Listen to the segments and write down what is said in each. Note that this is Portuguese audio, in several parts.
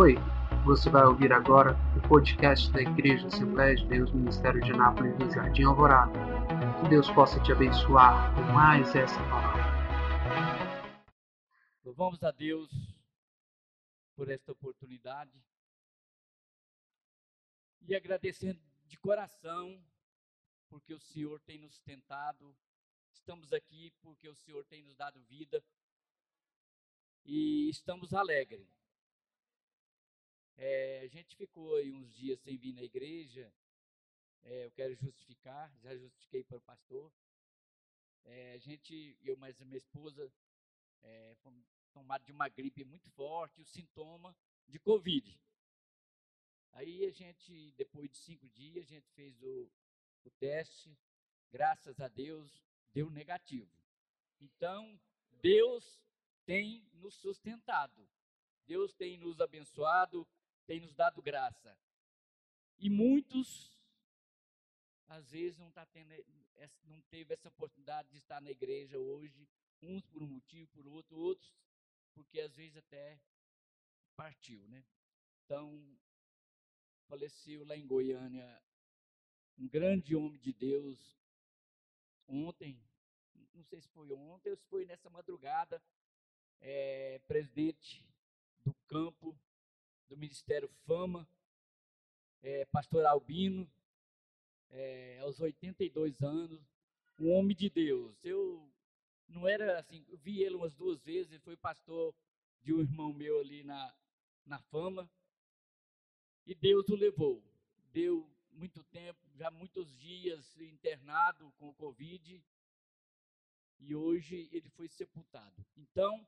Oi, você vai ouvir agora o podcast da Igreja Assembleia de Deus Ministério de Anápolis do Jardim Alvorada. Que Deus possa te abençoar com mais essa palavra. Louvamos a Deus por esta oportunidade e agradecendo de coração porque o Senhor tem nos sustentado. Estamos aqui porque o Senhor tem nos dado vida e estamos alegres é, a gente ficou aí uns dias sem vir na igreja. É, eu quero justificar, já justifiquei para o pastor. É, a gente, eu mais a minha esposa, é, fomos tomados de uma gripe muito forte, o sintoma de Covid. Aí a gente, depois de cinco dias, a gente fez o, o teste, graças a Deus, deu negativo. Então, Deus tem nos sustentado, Deus tem nos abençoado, tem nos dado graça. E muitos, às vezes, não, tá tendo, não teve essa oportunidade de estar na igreja hoje, uns por um motivo, por outro, outros, porque às vezes até partiu, né? Então, faleceu lá em Goiânia um grande homem de Deus ontem, não sei se foi ontem ou se foi nessa madrugada, é, presidente do campo do Ministério Fama, é, pastor Albino, é, aos 82 anos, um homem de Deus. Eu não era assim, vi ele umas duas vezes, ele foi pastor de um irmão meu ali na, na Fama, e Deus o levou. Deu muito tempo, já muitos dias internado com o Covid, e hoje ele foi sepultado. Então,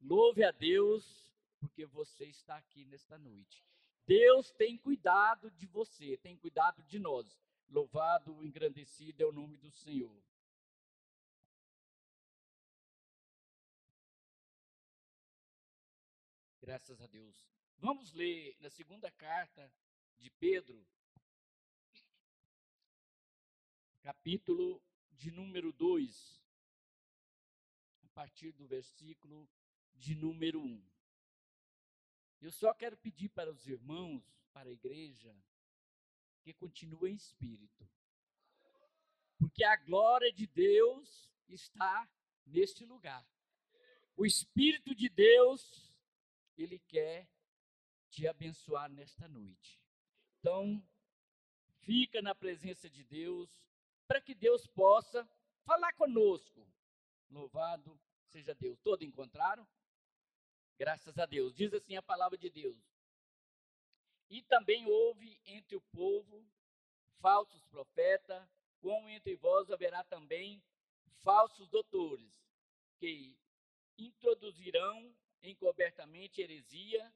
louve a Deus porque você está aqui nesta noite. Deus tem cuidado de você, tem cuidado de nós. Louvado, engrandecido é o nome do Senhor. Graças a Deus. Vamos ler na segunda carta de Pedro, capítulo de número 2, a partir do versículo de número 1. Eu só quero pedir para os irmãos, para a igreja, que continuem em espírito. Porque a glória de Deus está neste lugar. O Espírito de Deus, ele quer te abençoar nesta noite. Então, fica na presença de Deus, para que Deus possa falar conosco. Louvado seja Deus. Todos encontraram? Graças a Deus. Diz assim a palavra de Deus. E também houve entre o povo falsos profetas, como entre vós haverá também falsos doutores, que introduzirão encobertamente heresia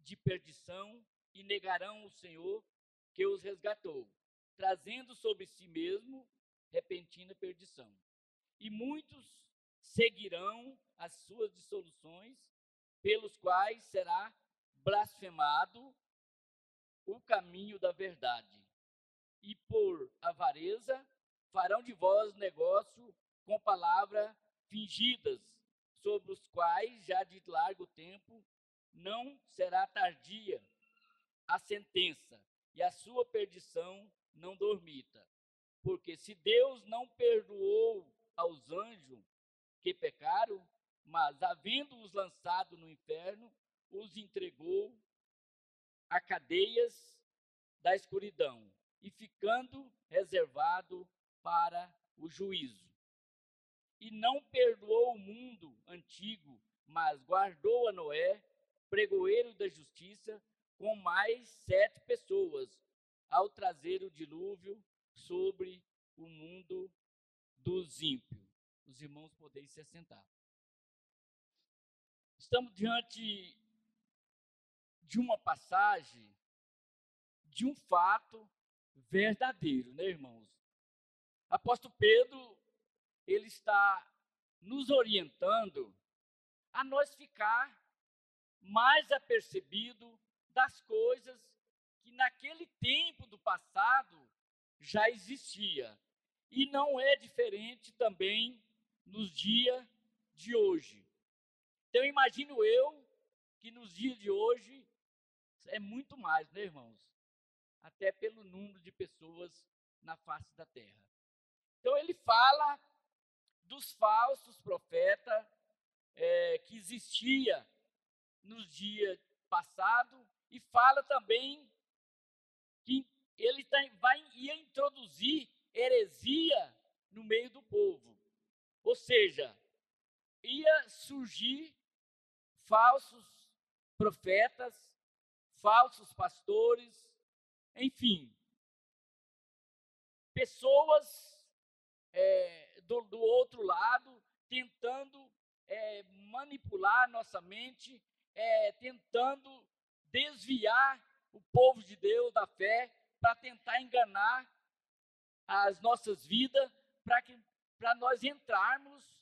de perdição e negarão o Senhor que os resgatou, trazendo sobre si mesmo repentina perdição. E muitos seguirão as suas dissoluções pelos quais será blasfemado o caminho da verdade. E por avareza farão de vós negócio com palavras fingidas, sobre os quais já de largo tempo não será tardia a sentença, e a sua perdição não dormita. Porque se Deus não perdoou aos anjos que pecaram, mas, havendo-os lançado no inferno, os entregou a cadeias da escuridão e ficando reservado para o juízo. E não perdoou o mundo antigo, mas guardou a Noé, pregoeiro da justiça, com mais sete pessoas, ao trazer o dilúvio sobre o mundo dos ímpios. Os irmãos podem se assentar. Estamos diante de uma passagem, de um fato verdadeiro, né, irmãos? Apóstolo Pedro, ele está nos orientando a nós ficar mais apercebido das coisas que naquele tempo do passado já existia. E não é diferente também nos dias de hoje. Então, imagino eu que nos dias de hoje é muito mais, né, irmãos? Até pelo número de pessoas na face da terra. Então ele fala dos falsos profetas é, que existia nos dias passados e fala também que ele tá, vai ia introduzir heresia no meio do povo. Ou seja, ia surgir falsos profetas, falsos pastores, enfim, pessoas é, do, do, outro lado tentando é, manipular nossa mente, é, tentando desviar o povo de Deus da fé para tentar enganar as nossas vidas para nós entrarmos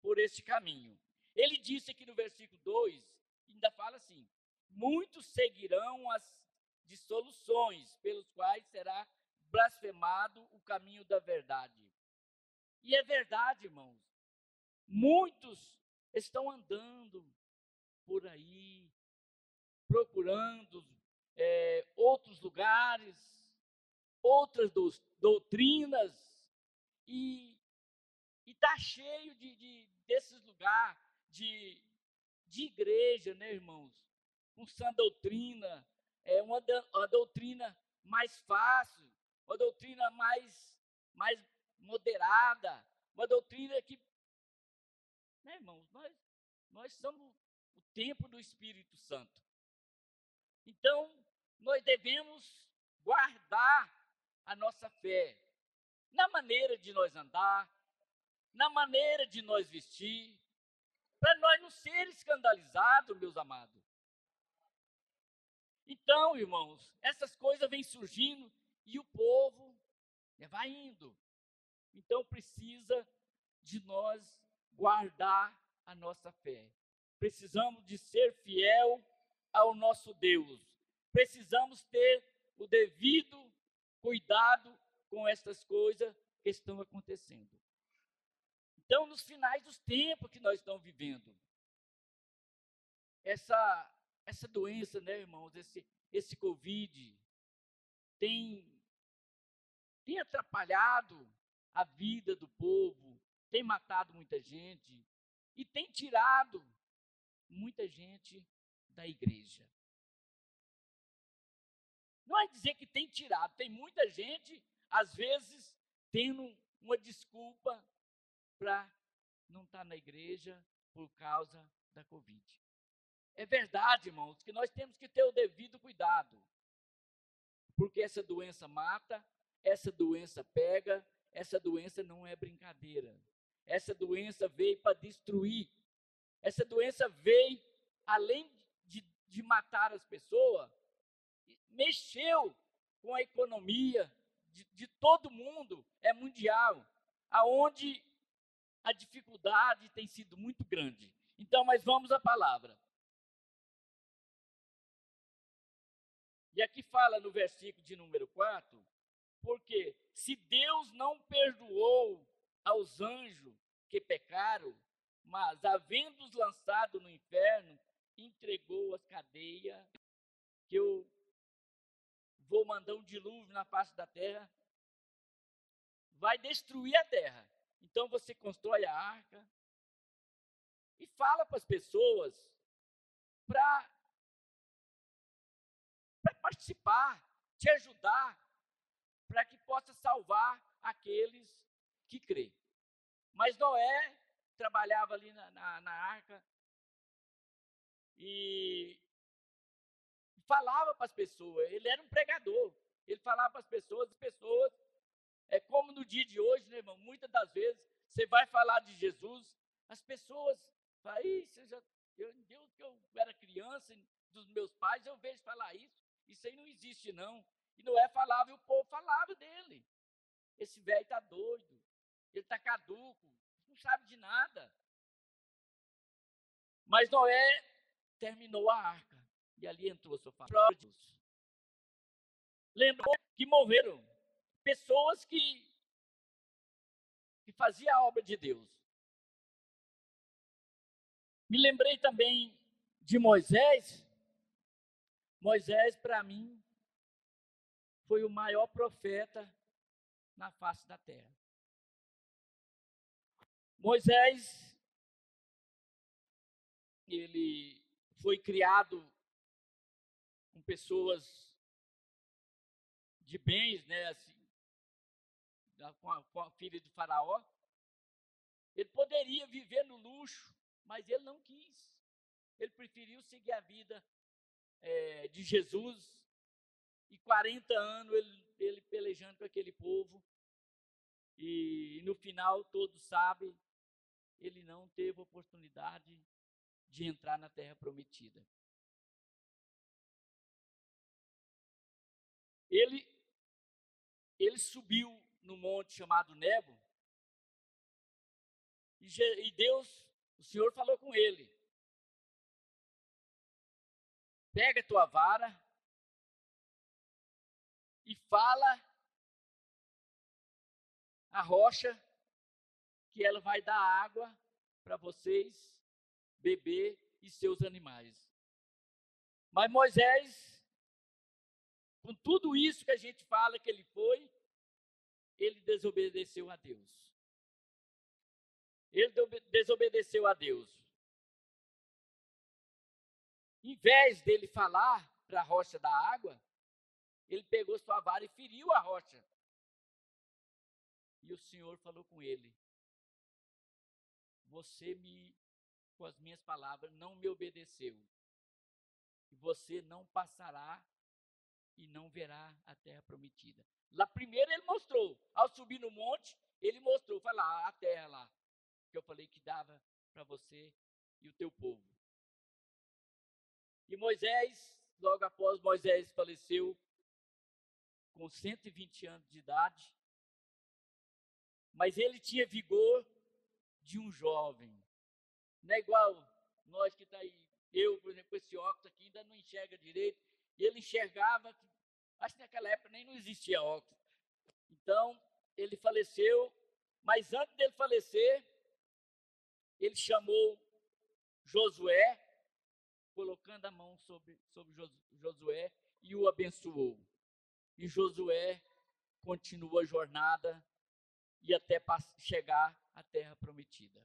por este caminho. Ele disse aqui no versículo 2, ainda fala assim: muitos seguirão as dissoluções pelos quais será blasfemado o caminho da verdade. E é verdade, irmãos. Muitos estão andando por aí, procurando é, outros lugares, outras do, doutrinas, e está cheio de, de, desses lugares de, de igreja, né, irmãos? Com sã doutrina, é uma, uma doutrina mais fácil, uma doutrina mais, mais moderada, uma doutrina que, né, irmãos, nós, nós somos o templo do Espírito Santo. Então, nós devemos guardar a nossa fé na maneira de nós andar, na maneira de nós vestir, para nós não ser escandalizados, meus amados. Então, irmãos, essas coisas vêm surgindo e o povo vai indo. Então precisa de nós guardar a nossa fé. Precisamos de ser fiel ao nosso Deus. Precisamos ter o devido cuidado com essas coisas que estão acontecendo. Então, nos finais dos tempos que nós estamos vivendo, essa essa doença, né, irmãos, esse esse Covid tem tem atrapalhado a vida do povo, tem matado muita gente e tem tirado muita gente da igreja. Não é dizer que tem tirado, tem muita gente, às vezes, tendo uma desculpa para não estar tá na igreja por causa da Covid. É verdade, irmãos, que nós temos que ter o devido cuidado, porque essa doença mata, essa doença pega, essa doença não é brincadeira. Essa doença veio para destruir. Essa doença veio, além de, de matar as pessoas, mexeu com a economia de, de todo mundo, é mundial, aonde a dificuldade tem sido muito grande. Então, mas vamos à palavra. E aqui fala no versículo de número 4, porque se Deus não perdoou aos anjos que pecaram, mas havendo-os lançado no inferno, entregou as cadeias, que eu vou mandar um dilúvio na face da terra, vai destruir a terra. Então você constrói a arca e fala para as pessoas para participar, te ajudar, para que possa salvar aqueles que crê. Mas Noé trabalhava ali na, na, na arca e falava para as pessoas, ele era um pregador, ele falava para as pessoas, as pessoas, é como no dia de hoje, né, irmão? Muitas das vezes você vai falar de Jesus, as pessoas falam, você já, eu, Deus que eu era criança, dos meus pais, eu vejo falar isso, isso aí não existe não. E Noé falava e o povo falava dele. Esse velho está doido, ele está caduco, não sabe de nada. Mas Noé terminou a arca e ali entrou sua família. Lembrou que morreram pessoas que, que faziam a obra de Deus. Me lembrei também de Moisés. Moisés, para mim, foi o maior profeta na face da terra. Moisés, ele foi criado com pessoas de bens, né, assim, com a, com a filha de Faraó. Ele poderia viver no luxo, mas ele não quis. Ele preferiu seguir a vida é, de Jesus e 40 anos ele, ele pelejando com aquele povo. E, e no final, todos sabem, ele não teve oportunidade de entrar na terra prometida. Ele, ele subiu no monte chamado Nebo, e Deus, o Senhor falou com ele: pega a tua vara e fala a rocha que ela vai dar água para vocês beber e seus animais. Mas Moisés, com tudo isso que a gente fala que ele foi, ele desobedeceu a Deus. Ele desobedeceu a Deus. Em vez dele falar para a rocha da água, ele pegou sua vara e feriu a rocha. E o Senhor falou com ele: Você me, com as minhas palavras, não me obedeceu. E você não passará e não verá a terra prometida. Lá primeiro ele mostrou, ao subir no monte, ele mostrou, foi lá, a terra lá, que eu falei que dava para você e o teu povo. E Moisés, logo após Moisés faleceu, com 120 anos de idade, mas ele tinha vigor de um jovem. Não é igual nós que está aí, eu, por exemplo, esse óculos aqui, ainda não enxerga direito, e ele enxergava, acho que naquela época nem não existia óculos. Então, ele faleceu, mas antes dele falecer, ele chamou Josué, colocando a mão sobre, sobre Josué e o abençoou. E Josué continuou a jornada e até chegar à terra prometida.